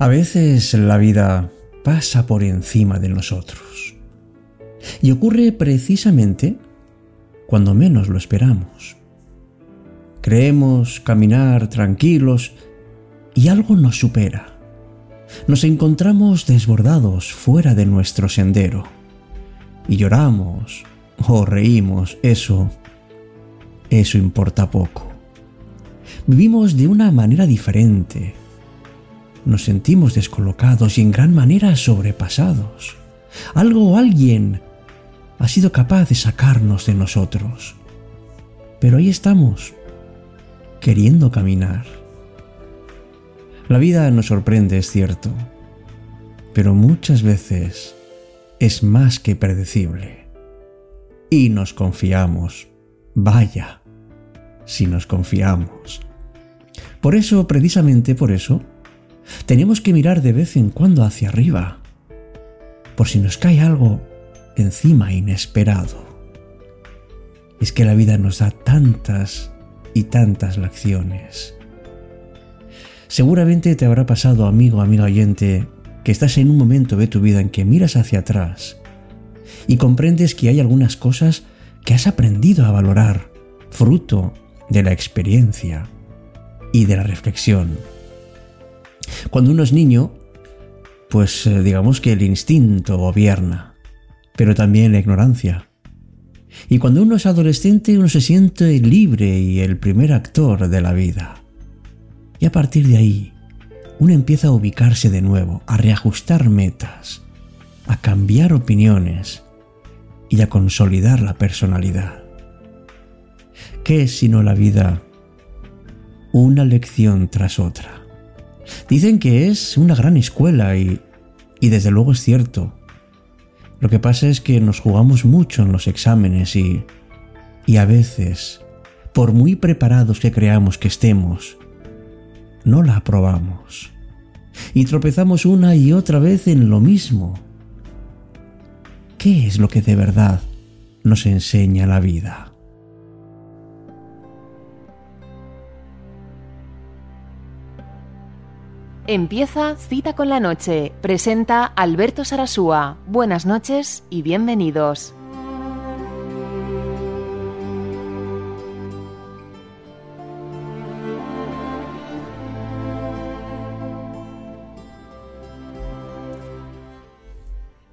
A veces la vida pasa por encima de nosotros. Y ocurre precisamente cuando menos lo esperamos. Creemos caminar tranquilos y algo nos supera. Nos encontramos desbordados fuera de nuestro sendero. Y lloramos o reímos, eso, eso importa poco. Vivimos de una manera diferente. Nos sentimos descolocados y en gran manera sobrepasados. Algo o alguien ha sido capaz de sacarnos de nosotros. Pero ahí estamos, queriendo caminar. La vida nos sorprende, es cierto, pero muchas veces es más que predecible. Y nos confiamos. Vaya, si nos confiamos. Por eso, precisamente por eso, tenemos que mirar de vez en cuando hacia arriba, por si nos cae algo encima inesperado. Es que la vida nos da tantas y tantas lecciones. Seguramente te habrá pasado, amigo, amigo oyente, que estás en un momento de tu vida en que miras hacia atrás y comprendes que hay algunas cosas que has aprendido a valorar, fruto de la experiencia y de la reflexión. Cuando uno es niño, pues eh, digamos que el instinto gobierna, pero también la ignorancia. Y cuando uno es adolescente, uno se siente libre y el primer actor de la vida. Y a partir de ahí, uno empieza a ubicarse de nuevo, a reajustar metas, a cambiar opiniones y a consolidar la personalidad. ¿Qué es sino la vida? Una lección tras otra. Dicen que es una gran escuela y, y desde luego es cierto. Lo que pasa es que nos jugamos mucho en los exámenes y, y a veces, por muy preparados que creamos que estemos, no la aprobamos. Y tropezamos una y otra vez en lo mismo. ¿Qué es lo que de verdad nos enseña la vida? Empieza Cita con la Noche. Presenta Alberto Sarasúa. Buenas noches y bienvenidos.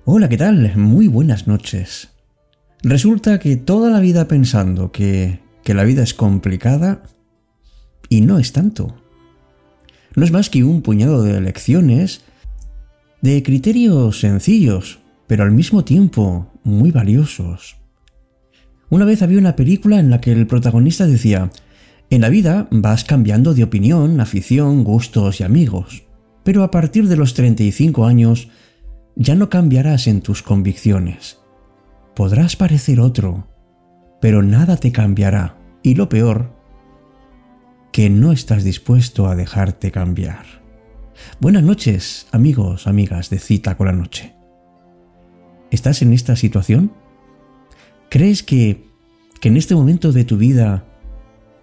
Hola, ¿qué tal? Muy buenas noches. Resulta que toda la vida pensando que, que la vida es complicada y no es tanto. No es más que un puñado de lecciones, de criterios sencillos, pero al mismo tiempo muy valiosos. Una vez había una película en la que el protagonista decía, en la vida vas cambiando de opinión, afición, gustos y amigos, pero a partir de los 35 años ya no cambiarás en tus convicciones. Podrás parecer otro, pero nada te cambiará. Y lo peor, que no estás dispuesto a dejarte cambiar. Buenas noches, amigos, amigas de Cita con la Noche. ¿Estás en esta situación? ¿Crees que, que en este momento de tu vida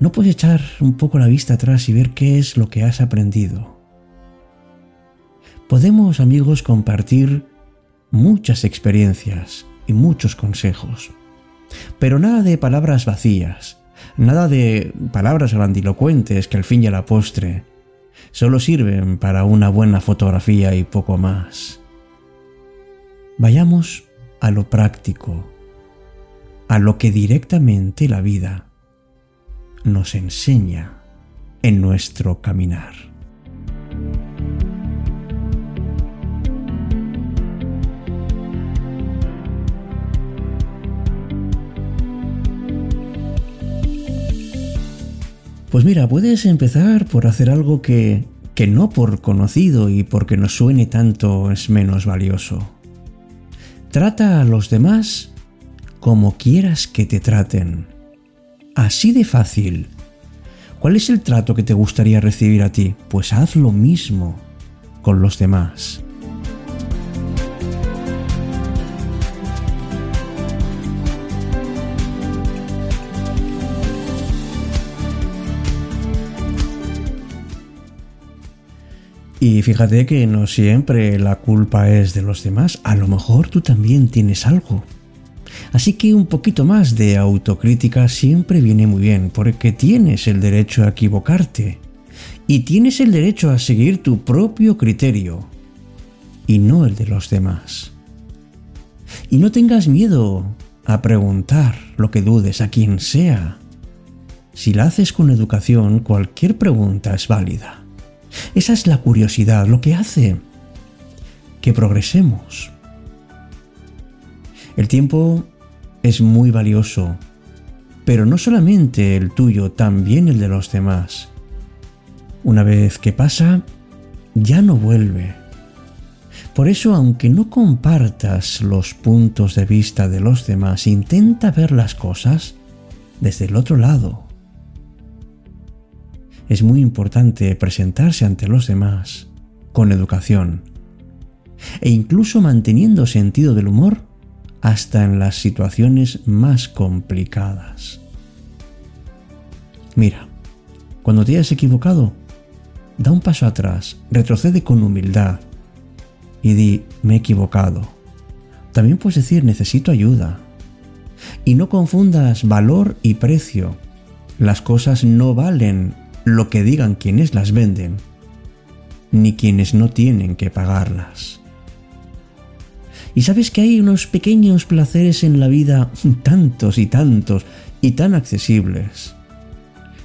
no puedes echar un poco la vista atrás y ver qué es lo que has aprendido? podemos, amigos, compartir muchas experiencias y muchos consejos. Pero nada de palabras vacías, nada de palabras grandilocuentes que al fin y a la postre solo sirven para una buena fotografía y poco más. Vayamos a lo práctico, a lo que directamente la vida nos enseña en nuestro caminar. Pues mira, puedes empezar por hacer algo que, que no por conocido y porque no suene tanto es menos valioso. Trata a los demás como quieras que te traten. Así de fácil. ¿Cuál es el trato que te gustaría recibir a ti? Pues haz lo mismo con los demás. Y fíjate que no siempre la culpa es de los demás, a lo mejor tú también tienes algo. Así que un poquito más de autocrítica siempre viene muy bien, porque tienes el derecho a equivocarte y tienes el derecho a seguir tu propio criterio y no el de los demás. Y no tengas miedo a preguntar lo que dudes a quien sea. Si la haces con educación, cualquier pregunta es válida. Esa es la curiosidad, lo que hace que progresemos. El tiempo es muy valioso, pero no solamente el tuyo, también el de los demás. Una vez que pasa, ya no vuelve. Por eso, aunque no compartas los puntos de vista de los demás, intenta ver las cosas desde el otro lado. Es muy importante presentarse ante los demás con educación e incluso manteniendo sentido del humor hasta en las situaciones más complicadas. Mira, cuando te hayas equivocado, da un paso atrás, retrocede con humildad y di, me he equivocado. También puedes decir, necesito ayuda. Y no confundas valor y precio. Las cosas no valen lo que digan quienes las venden, ni quienes no tienen que pagarlas. Y sabes que hay unos pequeños placeres en la vida, tantos y tantos, y tan accesibles.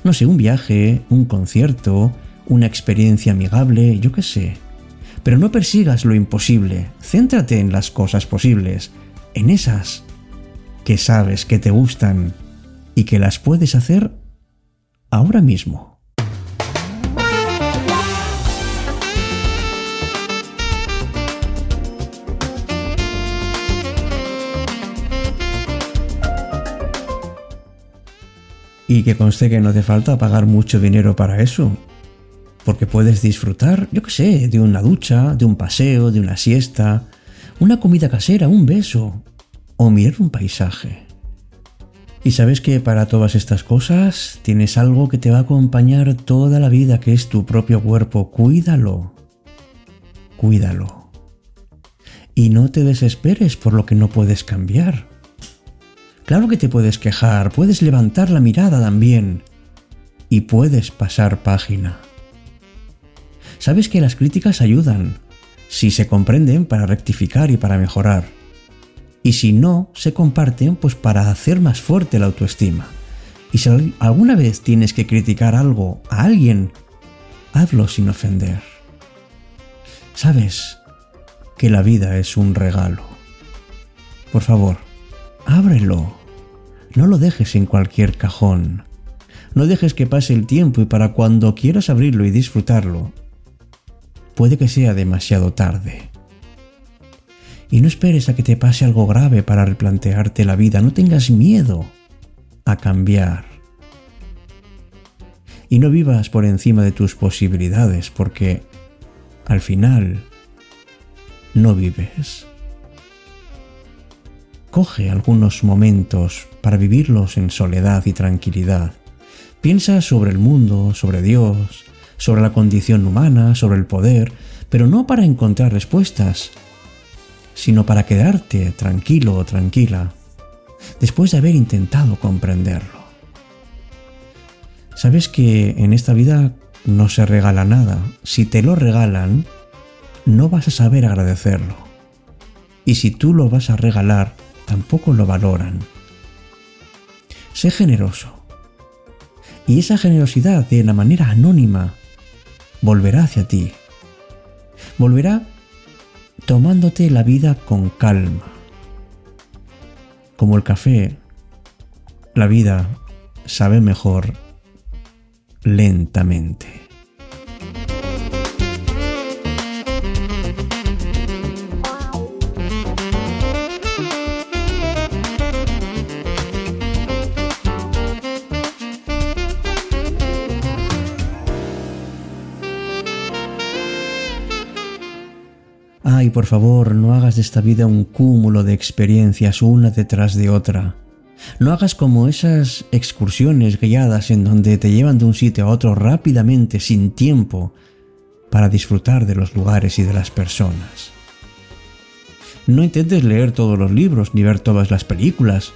No sé, un viaje, un concierto, una experiencia amigable, yo qué sé pero no persigas lo imposible, céntrate en las cosas posibles, en esas que sabes que te gustan y que las puedes hacer ahora mismo. Y que conste que no te falta pagar mucho dinero para eso porque puedes disfrutar, yo qué sé, de una ducha, de un paseo, de una siesta, una comida casera, un beso o mirar un paisaje. Y sabes que para todas estas cosas tienes algo que te va a acompañar toda la vida, que es tu propio cuerpo. Cuídalo. Cuídalo. Y no te desesperes por lo que no puedes cambiar. Claro que te puedes quejar, puedes levantar la mirada también. Y puedes pasar página. Sabes que las críticas ayudan, si se comprenden para rectificar y para mejorar. Y si no se comparten, pues para hacer más fuerte la autoestima. Y si alguna vez tienes que criticar algo a alguien, hazlo sin ofender. Sabes que la vida es un regalo. Por favor, ábrelo. No lo dejes en cualquier cajón. No dejes que pase el tiempo y para cuando quieras abrirlo y disfrutarlo, puede que sea demasiado tarde. Y no esperes a que te pase algo grave para replantearte la vida, no tengas miedo a cambiar. Y no vivas por encima de tus posibilidades, porque al final no vives. Coge algunos momentos para vivirlos en soledad y tranquilidad. Piensa sobre el mundo, sobre Dios, sobre la condición humana, sobre el poder, pero no para encontrar respuestas, sino para quedarte tranquilo o tranquila después de haber intentado comprenderlo. Sabes que en esta vida no se regala nada. Si te lo regalan, no vas a saber agradecerlo. Y si tú lo vas a regalar, tampoco lo valoran. Sé generoso. Y esa generosidad de la manera anónima volverá hacia ti. Volverá tomándote la vida con calma. Como el café, la vida sabe mejor lentamente. Ay, por favor, no hagas de esta vida un cúmulo de experiencias una detrás de otra. No hagas como esas excursiones guiadas en donde te llevan de un sitio a otro rápidamente, sin tiempo, para disfrutar de los lugares y de las personas. No intentes leer todos los libros, ni ver todas las películas,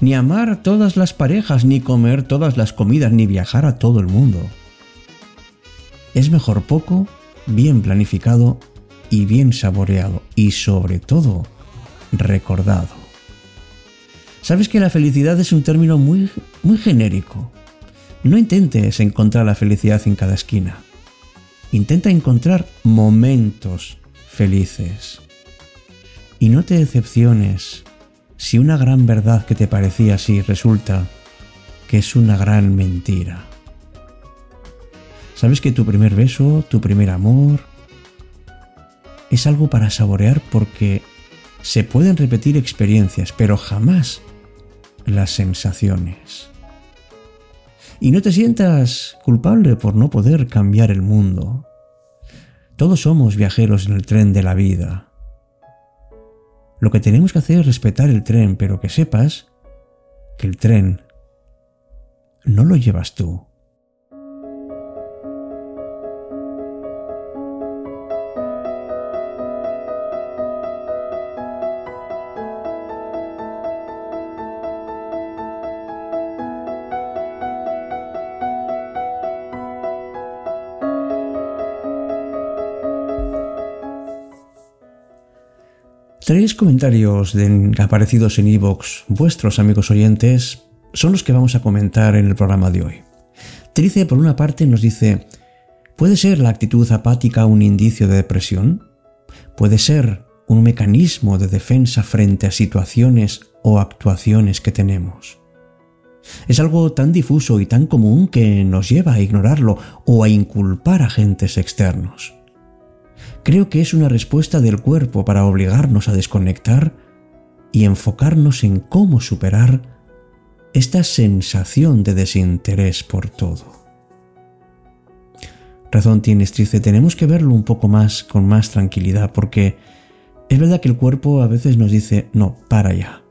ni amar todas las parejas, ni comer todas las comidas, ni viajar a todo el mundo. Es mejor poco, bien planificado y bien saboreado, y sobre todo, recordado. Sabes que la felicidad es un término muy, muy genérico. No intentes encontrar la felicidad en cada esquina. Intenta encontrar momentos felices. Y no te decepciones si una gran verdad que te parecía así resulta que es una gran mentira. Sabes que tu primer beso, tu primer amor, es algo para saborear porque se pueden repetir experiencias, pero jamás las sensaciones. Y no te sientas culpable por no poder cambiar el mundo. Todos somos viajeros en el tren de la vida. Lo que tenemos que hacer es respetar el tren, pero que sepas que el tren no lo llevas tú. Tres comentarios aparecidos en iVoox, vuestros amigos oyentes, son los que vamos a comentar en el programa de hoy. Trice, por una parte, nos dice, ¿puede ser la actitud apática un indicio de depresión? ¿Puede ser un mecanismo de defensa frente a situaciones o actuaciones que tenemos? Es algo tan difuso y tan común que nos lleva a ignorarlo o a inculpar a agentes externos. Creo que es una respuesta del cuerpo para obligarnos a desconectar y enfocarnos en cómo superar esta sensación de desinterés por todo. Razón tienes, Trice, tenemos que verlo un poco más con más tranquilidad porque es verdad que el cuerpo a veces nos dice, no, para ya,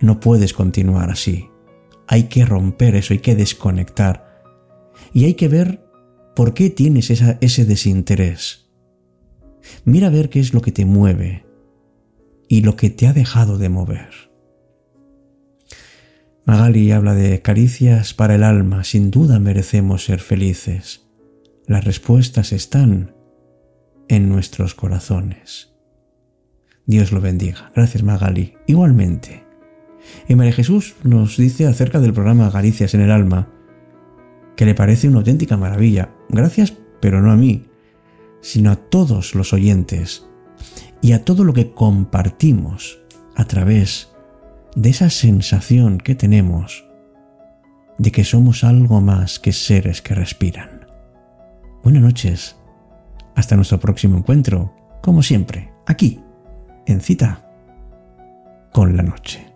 no puedes continuar así, hay que romper eso, hay que desconectar. Y hay que ver por qué tienes ese desinterés Mira a ver qué es lo que te mueve y lo que te ha dejado de mover. Magali habla de caricias para el alma, sin duda merecemos ser felices. Las respuestas están en nuestros corazones. Dios lo bendiga. Gracias Magali. Igualmente. Y María Jesús nos dice acerca del programa Caricias en el alma, que le parece una auténtica maravilla. Gracias, pero no a mí, sino a todos los oyentes y a todo lo que compartimos a través de esa sensación que tenemos de que somos algo más que seres que respiran. Buenas noches. Hasta nuestro próximo encuentro, como siempre, aquí, en cita con la noche.